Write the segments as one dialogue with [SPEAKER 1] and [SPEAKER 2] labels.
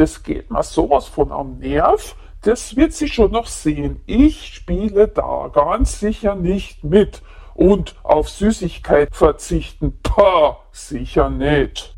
[SPEAKER 1] Das geht mir sowas von am Nerv. Das wird sie schon noch sehen. Ich spiele da ganz sicher nicht mit. Und auf Süßigkeit verzichten, pah, sicher nicht.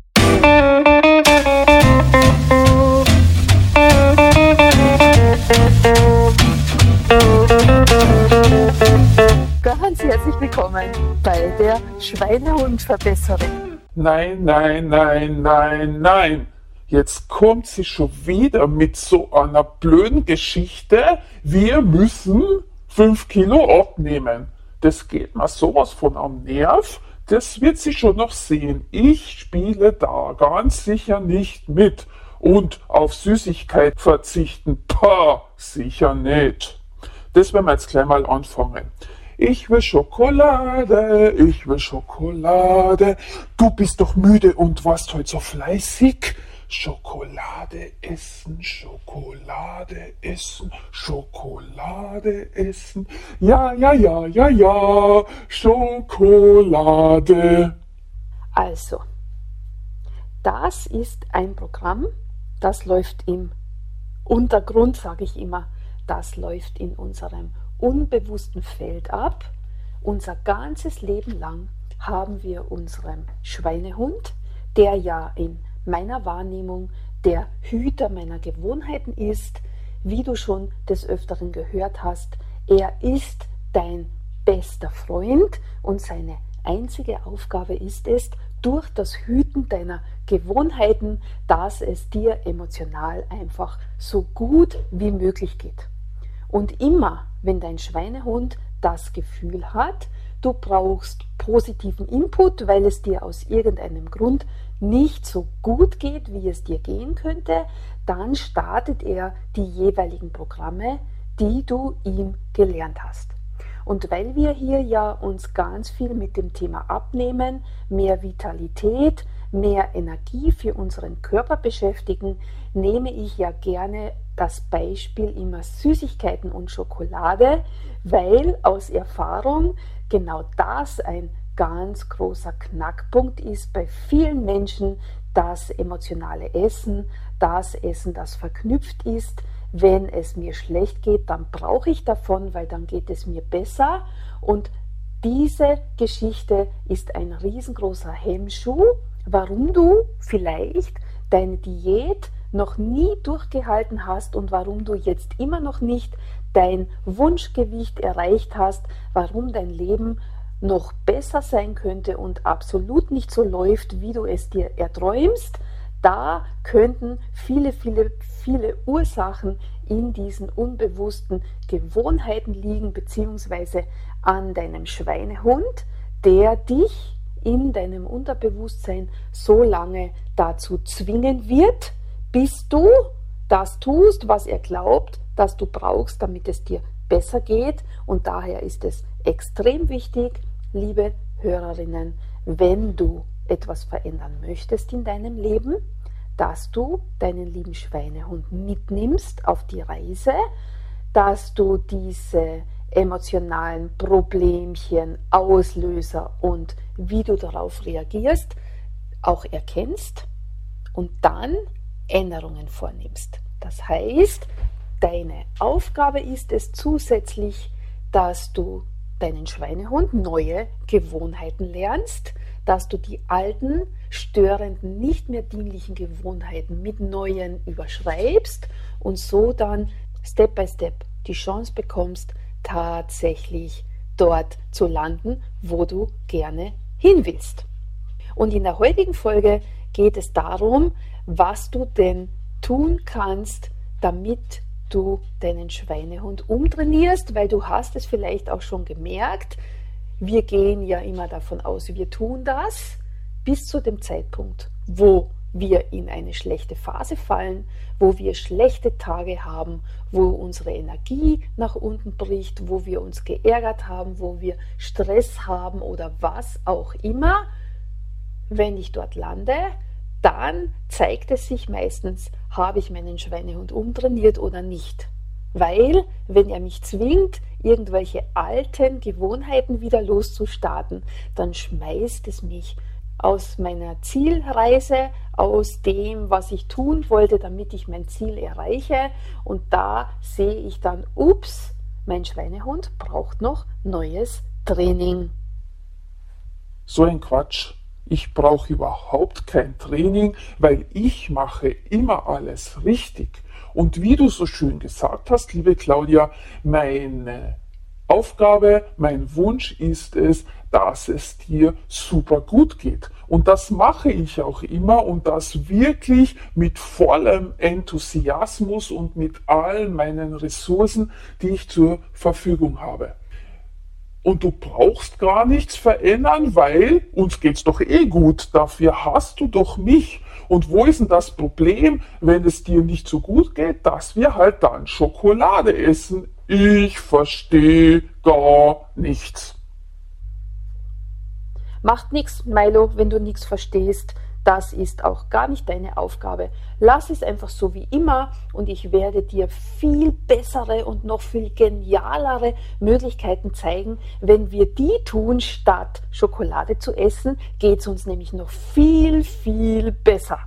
[SPEAKER 2] Ganz herzlich willkommen bei der Schweinehundverbesserung.
[SPEAKER 1] Nein, nein, nein, nein, nein. Jetzt kommt sie schon wieder mit so einer blöden Geschichte. Wir müssen fünf Kilo abnehmen. Das geht mir sowas von am Nerv. Das wird sie schon noch sehen. Ich spiele da ganz sicher nicht mit. Und auf Süßigkeit verzichten, pah, sicher nicht. Das werden wir jetzt gleich mal anfangen. Ich will Schokolade, ich will Schokolade. Du bist doch müde und warst heute so fleißig. Schokolade essen, Schokolade essen, Schokolade essen. Ja, ja, ja, ja, ja, Schokolade.
[SPEAKER 2] Also, das ist ein Programm, das läuft im Untergrund, sage ich immer, das läuft in unserem unbewussten Feld ab. Unser ganzes Leben lang haben wir unseren Schweinehund, der ja in meiner Wahrnehmung der Hüter meiner Gewohnheiten ist, wie du schon des Öfteren gehört hast, er ist dein bester Freund und seine einzige Aufgabe ist es, durch das Hüten deiner Gewohnheiten, dass es dir emotional einfach so gut wie möglich geht. Und immer, wenn dein Schweinehund das Gefühl hat, du brauchst positiven Input, weil es dir aus irgendeinem Grund nicht so gut geht, wie es dir gehen könnte, dann startet er die jeweiligen Programme, die du ihm gelernt hast. Und weil wir hier ja uns ganz viel mit dem Thema Abnehmen, mehr Vitalität, mehr Energie für unseren Körper beschäftigen, nehme ich ja gerne das Beispiel immer Süßigkeiten und Schokolade, weil aus Erfahrung genau das ein ganz großer Knackpunkt ist bei vielen Menschen, das emotionale Essen, das Essen, das verknüpft ist. Wenn es mir schlecht geht, dann brauche ich davon, weil dann geht es mir besser. Und diese Geschichte ist ein riesengroßer Hemmschuh, warum du vielleicht deine Diät noch nie durchgehalten hast und warum du jetzt immer noch nicht dein Wunschgewicht erreicht hast, warum dein Leben noch besser sein könnte und absolut nicht so läuft, wie du es dir erträumst, da könnten viele, viele, viele Ursachen in diesen unbewussten Gewohnheiten liegen, beziehungsweise an deinem Schweinehund, der dich in deinem Unterbewusstsein so lange dazu zwingen wird, bis du das tust, was er glaubt, dass du brauchst, damit es dir besser geht. Und daher ist es extrem wichtig, liebe Hörerinnen, wenn du etwas verändern möchtest in deinem Leben, dass du deinen lieben Schweinehund mitnimmst auf die Reise, dass du diese emotionalen Problemchen, Auslöser und wie du darauf reagierst, auch erkennst und dann Änderungen vornimmst. Das heißt, deine Aufgabe ist es zusätzlich, dass du deinen Schweinehund neue Gewohnheiten lernst, dass du die alten, störenden, nicht mehr dienlichen Gewohnheiten mit neuen überschreibst und so dann Step by Step die Chance bekommst, tatsächlich dort zu landen, wo du gerne hin willst. Und in der heutigen Folge geht es darum, was du denn tun kannst, damit du deinen Schweinehund umtrainierst, weil du hast es vielleicht auch schon gemerkt. Wir gehen ja immer davon aus, wir tun das bis zu dem Zeitpunkt, wo wir in eine schlechte Phase fallen, wo wir schlechte Tage haben, wo unsere Energie nach unten bricht, wo wir uns geärgert haben, wo wir Stress haben oder was auch immer. Wenn ich dort lande, dann zeigt es sich meistens, habe ich meinen Schweinehund umtrainiert oder nicht. Weil, wenn er mich zwingt, irgendwelche alten Gewohnheiten wieder loszustarten, dann schmeißt es mich aus meiner Zielreise, aus dem, was ich tun wollte, damit ich mein Ziel erreiche. Und da sehe ich dann, ups, mein Schweinehund braucht noch neues Training.
[SPEAKER 1] So ein Quatsch. Ich brauche überhaupt kein Training, weil ich mache immer alles richtig. Und wie du so schön gesagt hast, liebe Claudia, meine Aufgabe, mein Wunsch ist es, dass es dir super gut geht. Und das mache ich auch immer und das wirklich mit vollem Enthusiasmus und mit all meinen Ressourcen, die ich zur Verfügung habe. Und du brauchst gar nichts verändern, weil uns geht's doch eh gut. Dafür hast du doch mich. Und wo ist denn das Problem, wenn es dir nicht so gut geht, dass wir halt dann Schokolade essen? Ich verstehe gar nichts.
[SPEAKER 2] Macht nichts, Milo, wenn du nichts verstehst. Das ist auch gar nicht deine Aufgabe. Lass es einfach so wie immer und ich werde dir viel bessere und noch viel genialere Möglichkeiten zeigen. Wenn wir die tun, statt Schokolade zu essen, geht es uns nämlich noch viel, viel besser.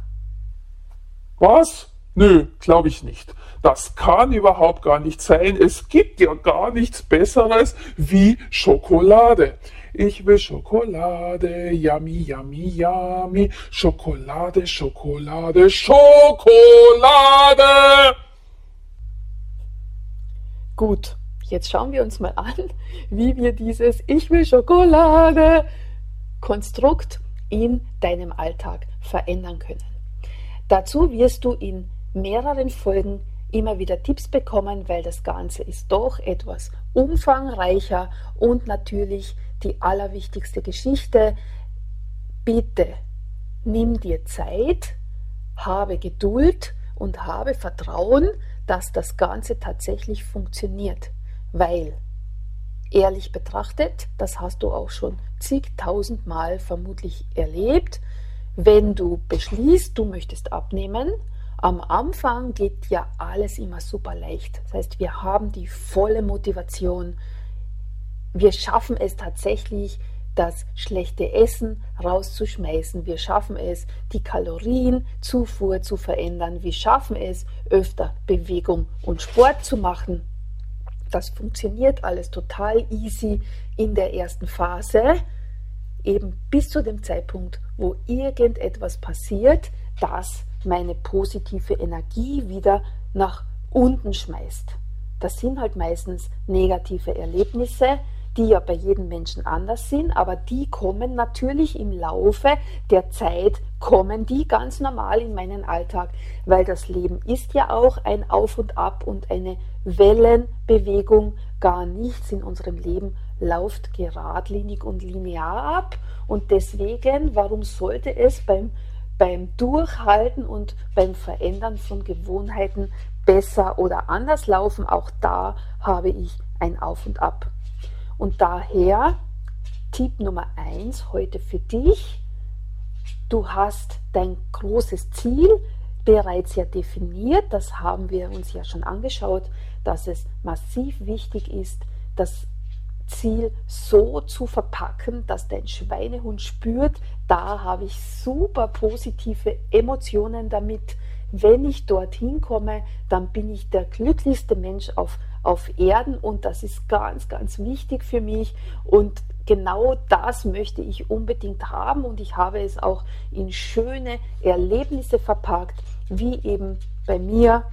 [SPEAKER 1] Was? Nö, glaube ich nicht. Das kann überhaupt gar nicht sein. Es gibt ja gar nichts Besseres wie Schokolade. Ich will Schokolade, yummy, yummy, yummy. Schokolade, Schokolade, Schokolade.
[SPEAKER 2] Gut, jetzt schauen wir uns mal an, wie wir dieses Ich will Schokolade Konstrukt in deinem Alltag verändern können. Dazu wirst du in mehreren Folgen immer wieder Tipps bekommen, weil das Ganze ist doch etwas umfangreicher und natürlich die allerwichtigste Geschichte. Bitte nimm dir Zeit, habe Geduld und habe Vertrauen, dass das Ganze tatsächlich funktioniert, weil ehrlich betrachtet, das hast du auch schon zigtausend Mal vermutlich erlebt, wenn du beschließt, du möchtest abnehmen, am Anfang geht ja alles immer super leicht. Das heißt, wir haben die volle Motivation. Wir schaffen es tatsächlich, das schlechte Essen rauszuschmeißen. Wir schaffen es, die Kalorienzufuhr zu verändern. Wir schaffen es, öfter Bewegung und Sport zu machen. Das funktioniert alles total easy in der ersten Phase, eben bis zu dem Zeitpunkt, wo irgendetwas passiert, das meine positive Energie wieder nach unten schmeißt. Das sind halt meistens negative Erlebnisse, die ja bei jedem Menschen anders sind, aber die kommen natürlich im Laufe der Zeit, kommen die ganz normal in meinen Alltag, weil das Leben ist ja auch ein Auf und Ab und eine Wellenbewegung, gar nichts in unserem Leben läuft geradlinig und linear ab und deswegen, warum sollte es beim beim Durchhalten und beim Verändern von Gewohnheiten besser oder anders laufen. Auch da habe ich ein Auf und Ab. Und daher Tipp Nummer eins heute für dich. Du hast dein großes Ziel bereits ja definiert. Das haben wir uns ja schon angeschaut, dass es massiv wichtig ist, dass Ziel so zu verpacken, dass dein Schweinehund spürt, da habe ich super positive Emotionen damit. Wenn ich dorthin komme, dann bin ich der glücklichste Mensch auf, auf Erden und das ist ganz, ganz wichtig für mich. Und genau das möchte ich unbedingt haben und ich habe es auch in schöne Erlebnisse verpackt, wie eben bei mir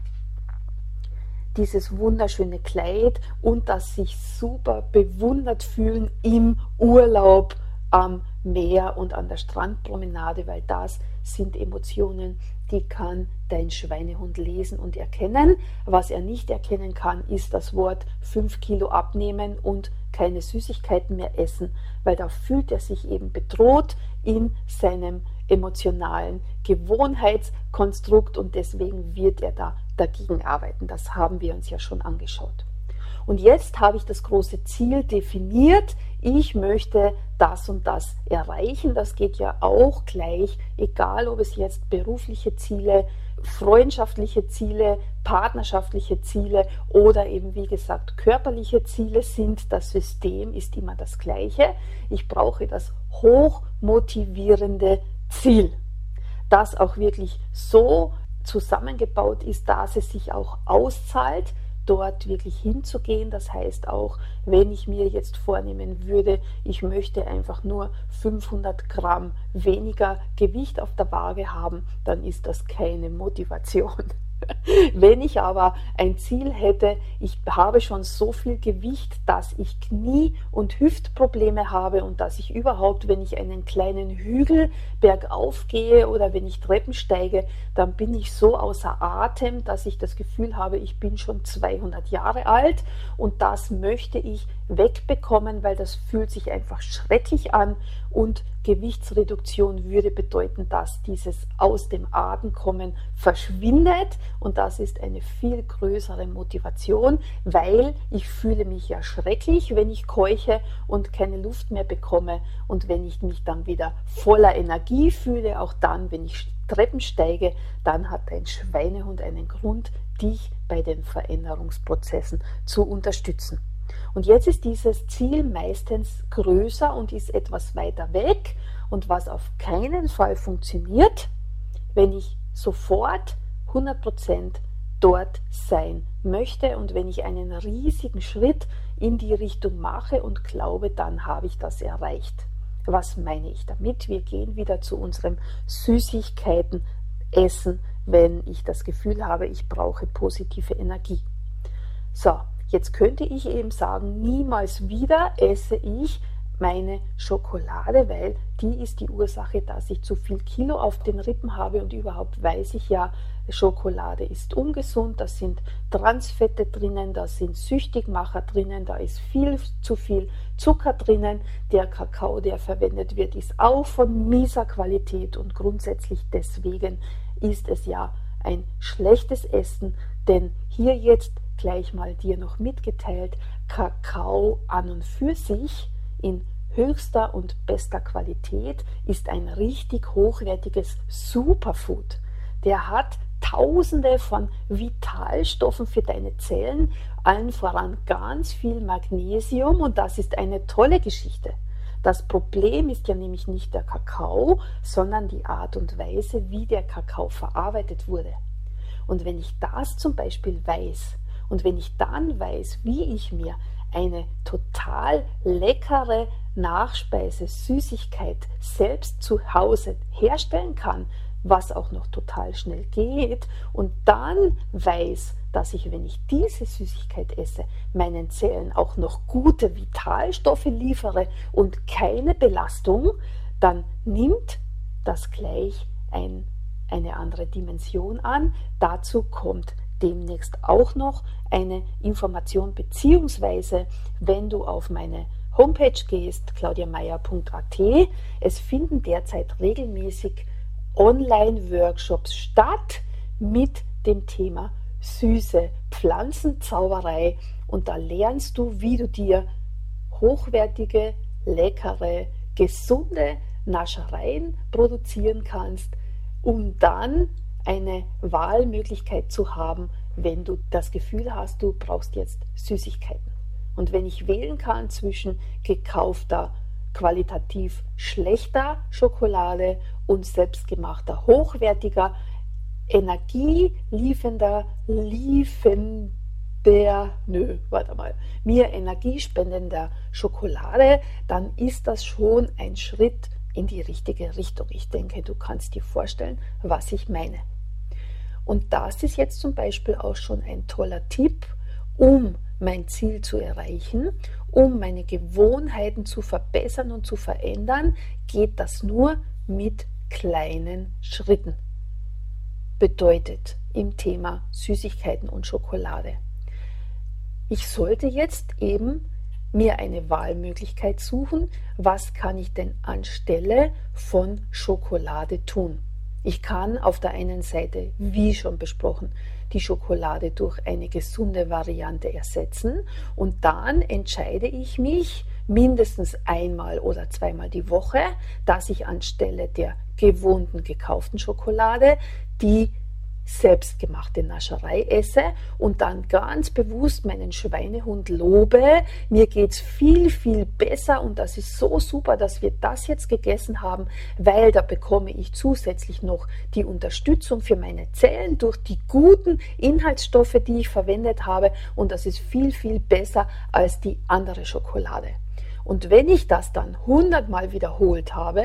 [SPEAKER 2] dieses wunderschöne Kleid und das sich super bewundert fühlen im Urlaub am Meer und an der Strandpromenade, weil das sind Emotionen, die kann dein Schweinehund lesen und erkennen. Was er nicht erkennen kann, ist das Wort 5 Kilo abnehmen und keine Süßigkeiten mehr essen, weil da fühlt er sich eben bedroht in seinem emotionalen Gewohnheitskonstrukt und deswegen wird er da dagegen arbeiten. Das haben wir uns ja schon angeschaut. Und jetzt habe ich das große Ziel definiert. Ich möchte das und das erreichen. Das geht ja auch gleich, egal ob es jetzt berufliche Ziele, freundschaftliche Ziele, partnerschaftliche Ziele oder eben wie gesagt körperliche Ziele sind. Das System ist immer das gleiche. Ich brauche das hochmotivierende Ziel, das auch wirklich so zusammengebaut ist, dass es sich auch auszahlt, dort wirklich hinzugehen. Das heißt auch, wenn ich mir jetzt vornehmen würde, ich möchte einfach nur 500 Gramm weniger Gewicht auf der Waage haben, dann ist das keine Motivation. Wenn ich aber ein Ziel hätte, ich habe schon so viel Gewicht, dass ich Knie- und Hüftprobleme habe und dass ich überhaupt, wenn ich einen kleinen Hügel bergauf gehe oder wenn ich Treppen steige, dann bin ich so außer Atem, dass ich das Gefühl habe, ich bin schon 200 Jahre alt und das möchte ich wegbekommen, weil das fühlt sich einfach schrecklich an und Gewichtsreduktion würde bedeuten, dass dieses aus dem Atem kommen verschwindet und das ist eine viel größere Motivation, weil ich fühle mich ja schrecklich, wenn ich keuche und keine Luft mehr bekomme und wenn ich mich dann wieder voller Energie fühle, auch dann, wenn ich Treppen steige, dann hat ein Schweinehund einen Grund, dich bei den Veränderungsprozessen zu unterstützen. Und jetzt ist dieses Ziel meistens größer und ist etwas weiter weg. Und was auf keinen Fall funktioniert, wenn ich sofort 100% dort sein möchte und wenn ich einen riesigen Schritt in die Richtung mache und glaube, dann habe ich das erreicht. Was meine ich damit? Wir gehen wieder zu unserem Süßigkeiten essen, wenn ich das Gefühl habe, ich brauche positive Energie. So, Jetzt könnte ich eben sagen, niemals wieder esse ich meine Schokolade, weil die ist die Ursache, dass ich zu viel Kilo auf den Rippen habe und überhaupt weiß ich ja, Schokolade ist ungesund, da sind Transfette drinnen, da sind Süchtigmacher drinnen, da ist viel zu viel Zucker drinnen. Der Kakao, der verwendet wird, ist auch von mieser Qualität und grundsätzlich deswegen ist es ja ein schlechtes Essen, denn hier jetzt gleich mal dir noch mitgeteilt, Kakao an und für sich in höchster und bester Qualität ist ein richtig hochwertiges Superfood. Der hat Tausende von Vitalstoffen für deine Zellen, allen voran ganz viel Magnesium und das ist eine tolle Geschichte. Das Problem ist ja nämlich nicht der Kakao, sondern die Art und Weise, wie der Kakao verarbeitet wurde. Und wenn ich das zum Beispiel weiß, und wenn ich dann weiß, wie ich mir eine total leckere Nachspeise, Süßigkeit selbst zu Hause herstellen kann, was auch noch total schnell geht, und dann weiß, dass ich, wenn ich diese Süßigkeit esse, meinen Zellen auch noch gute Vitalstoffe liefere und keine Belastung, dann nimmt das gleich ein, eine andere Dimension an. Dazu kommt demnächst auch noch eine Information, beziehungsweise wenn du auf meine Homepage gehst, claudiameier.at, es finden derzeit regelmäßig Online-Workshops statt mit dem Thema süße Pflanzenzauberei. Und da lernst du, wie du dir hochwertige, leckere, gesunde Naschereien produzieren kannst, um dann eine Wahlmöglichkeit zu haben, wenn du das Gefühl hast, du brauchst jetzt Süßigkeiten. Und wenn ich wählen kann zwischen gekaufter, qualitativ schlechter Schokolade und selbstgemachter, hochwertiger, energieliefernder, liefender, nö, warte mal, mir energiespendender Schokolade, dann ist das schon ein Schritt in die richtige Richtung. Ich denke, du kannst dir vorstellen, was ich meine. Und das ist jetzt zum Beispiel auch schon ein toller Tipp, um mein Ziel zu erreichen, um meine Gewohnheiten zu verbessern und zu verändern, geht das nur mit kleinen Schritten. Bedeutet im Thema Süßigkeiten und Schokolade. Ich sollte jetzt eben mir eine Wahlmöglichkeit suchen, was kann ich denn anstelle von Schokolade tun. Ich kann auf der einen Seite, wie schon besprochen, die Schokolade durch eine gesunde Variante ersetzen und dann entscheide ich mich mindestens einmal oder zweimal die Woche, dass ich anstelle der gewohnten gekauften Schokolade die selbstgemachte Nascherei esse und dann ganz bewusst meinen Schweinehund lobe. Mir geht's viel, viel besser und das ist so super, dass wir das jetzt gegessen haben, weil da bekomme ich zusätzlich noch die Unterstützung für meine Zellen durch die guten Inhaltsstoffe, die ich verwendet habe und das ist viel, viel besser als die andere Schokolade. Und wenn ich das dann hundertmal wiederholt habe,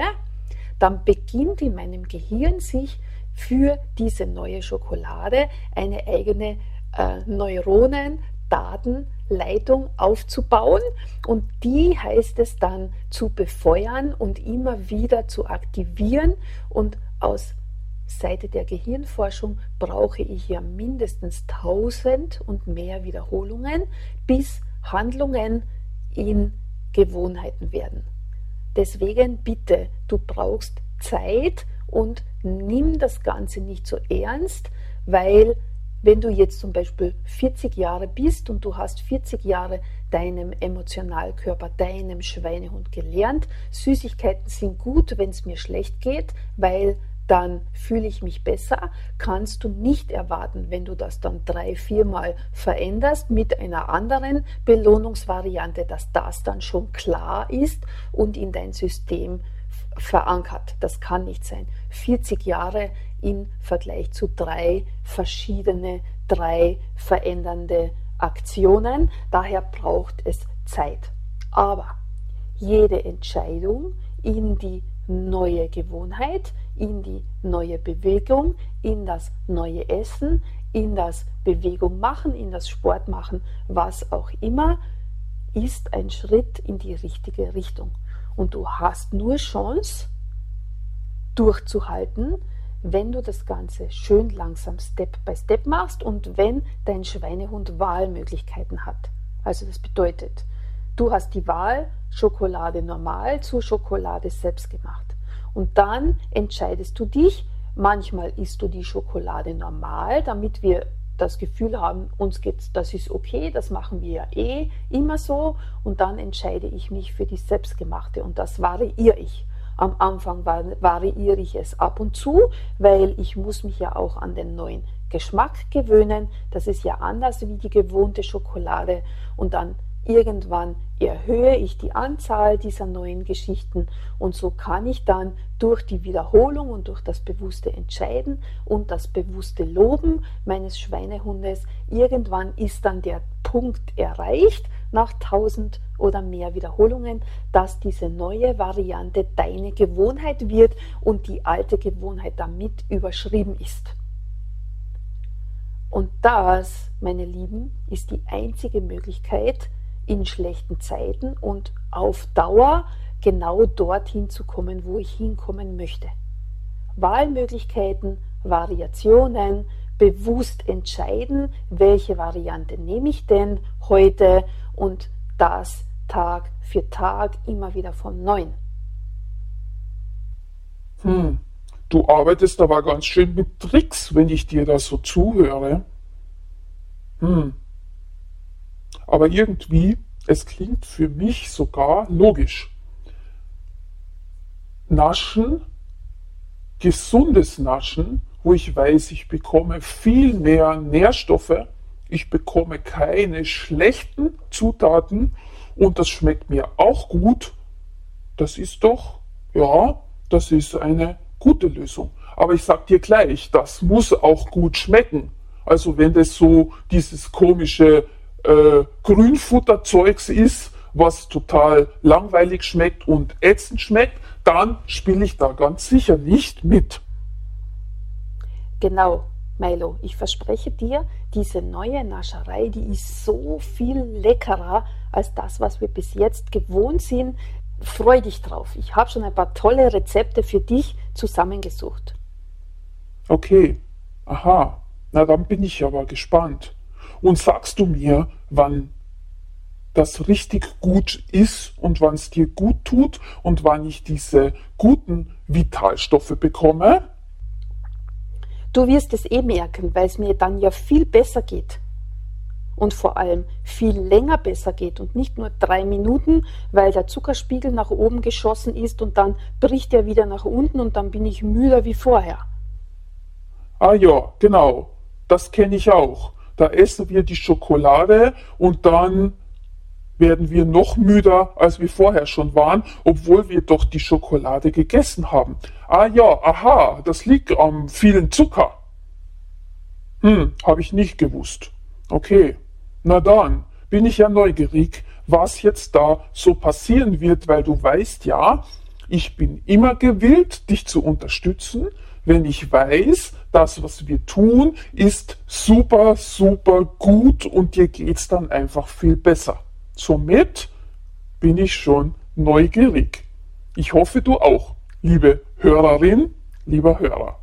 [SPEAKER 2] dann beginnt in meinem Gehirn sich für diese neue Schokolade eine eigene äh, Neuronen-Datenleitung aufzubauen und die heißt es dann zu befeuern und immer wieder zu aktivieren und aus Seite der Gehirnforschung brauche ich ja mindestens 1000 und mehr Wiederholungen, bis Handlungen in Gewohnheiten werden. Deswegen bitte, du brauchst Zeit und nimm das Ganze nicht so ernst, weil wenn du jetzt zum Beispiel 40 Jahre bist und du hast 40 Jahre deinem Emotionalkörper, deinem Schweinehund gelernt, Süßigkeiten sind gut, wenn es mir schlecht geht, weil dann fühle ich mich besser, kannst du nicht erwarten, wenn du das dann drei, viermal veränderst mit einer anderen Belohnungsvariante, dass das dann schon klar ist und in dein System verankert. Das kann nicht sein. 40 Jahre im Vergleich zu drei verschiedene, drei verändernde Aktionen. Daher braucht es Zeit. Aber jede Entscheidung in die neue Gewohnheit, in die neue Bewegung, in das neue Essen, in das Bewegung machen, in das Sport machen, was auch immer, ist ein Schritt in die richtige Richtung. Und du hast nur Chance, durchzuhalten, wenn du das Ganze schön langsam Step by Step machst und wenn dein Schweinehund Wahlmöglichkeiten hat. Also das bedeutet, du hast die Wahl Schokolade normal zu Schokolade selbst gemacht. Und dann entscheidest du dich, manchmal isst du die Schokolade normal, damit wir das Gefühl haben, uns geht's, das ist okay, das machen wir ja eh immer so und dann entscheide ich mich für die selbstgemachte und das variiere ich. Am Anfang variiere ich es ab und zu, weil ich muss mich ja auch an den neuen Geschmack gewöhnen. Das ist ja anders wie die gewohnte Schokolade und dann Irgendwann erhöhe ich die Anzahl dieser neuen Geschichten und so kann ich dann durch die Wiederholung und durch das bewusste Entscheiden und das bewusste Loben meines Schweinehundes, irgendwann ist dann der Punkt erreicht, nach tausend oder mehr Wiederholungen, dass diese neue Variante deine Gewohnheit wird und die alte Gewohnheit damit überschrieben ist. Und das, meine Lieben, ist die einzige Möglichkeit, in schlechten Zeiten und auf Dauer genau dorthin zu kommen, wo ich hinkommen möchte. Wahlmöglichkeiten, Variationen, bewusst entscheiden, welche Variante nehme ich denn heute und das Tag für Tag immer wieder von neuem.
[SPEAKER 1] Hm, du arbeitest aber ganz schön mit Tricks, wenn ich dir da so zuhöre. Hm, aber irgendwie, es klingt für mich sogar logisch. Naschen, gesundes Naschen, wo ich weiß, ich bekomme viel mehr Nährstoffe, ich bekomme keine schlechten Zutaten und das schmeckt mir auch gut, das ist doch, ja, das ist eine gute Lösung. Aber ich sag dir gleich, das muss auch gut schmecken. Also wenn das so dieses komische äh, Grünfutterzeugs ist, was total langweilig schmeckt und ätzend schmeckt, dann spiele ich da ganz sicher nicht mit.
[SPEAKER 2] Genau, Milo, ich verspreche dir, diese neue Nascherei, die ist so viel leckerer als das, was wir bis jetzt gewohnt sind. Freu dich drauf. Ich habe schon ein paar tolle Rezepte für dich zusammengesucht.
[SPEAKER 1] Okay, aha, na dann bin ich aber gespannt. Und sagst du mir, wann das richtig gut ist und wann es dir gut tut und wann ich diese guten Vitalstoffe bekomme?
[SPEAKER 2] Du wirst es eh merken, weil es mir dann ja viel besser geht. Und vor allem viel länger besser geht und nicht nur drei Minuten, weil der Zuckerspiegel nach oben geschossen ist und dann bricht er wieder nach unten und dann bin ich müder wie vorher.
[SPEAKER 1] Ah ja, genau. Das kenne ich auch. Da essen wir die Schokolade und dann werden wir noch müder, als wir vorher schon waren, obwohl wir doch die Schokolade gegessen haben. Ah ja, aha, das liegt am vielen Zucker. Hm, habe ich nicht gewusst. Okay, na dann bin ich ja neugierig, was jetzt da so passieren wird, weil du weißt ja, ich bin immer gewillt, dich zu unterstützen, wenn ich weiß, das, was wir tun, ist super, super gut und dir geht's dann einfach viel besser. Somit bin ich schon neugierig. Ich hoffe, du auch, liebe Hörerin, lieber Hörer.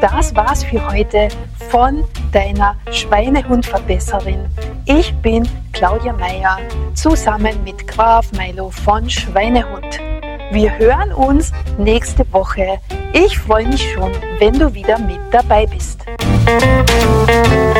[SPEAKER 2] Das war's für heute von deiner Schweinehundverbesserin. Ich bin Claudia Meyer zusammen mit Graf Milo von Schweinehund. Wir hören uns nächste Woche. Ich freue mich schon, wenn du wieder mit dabei bist. Musik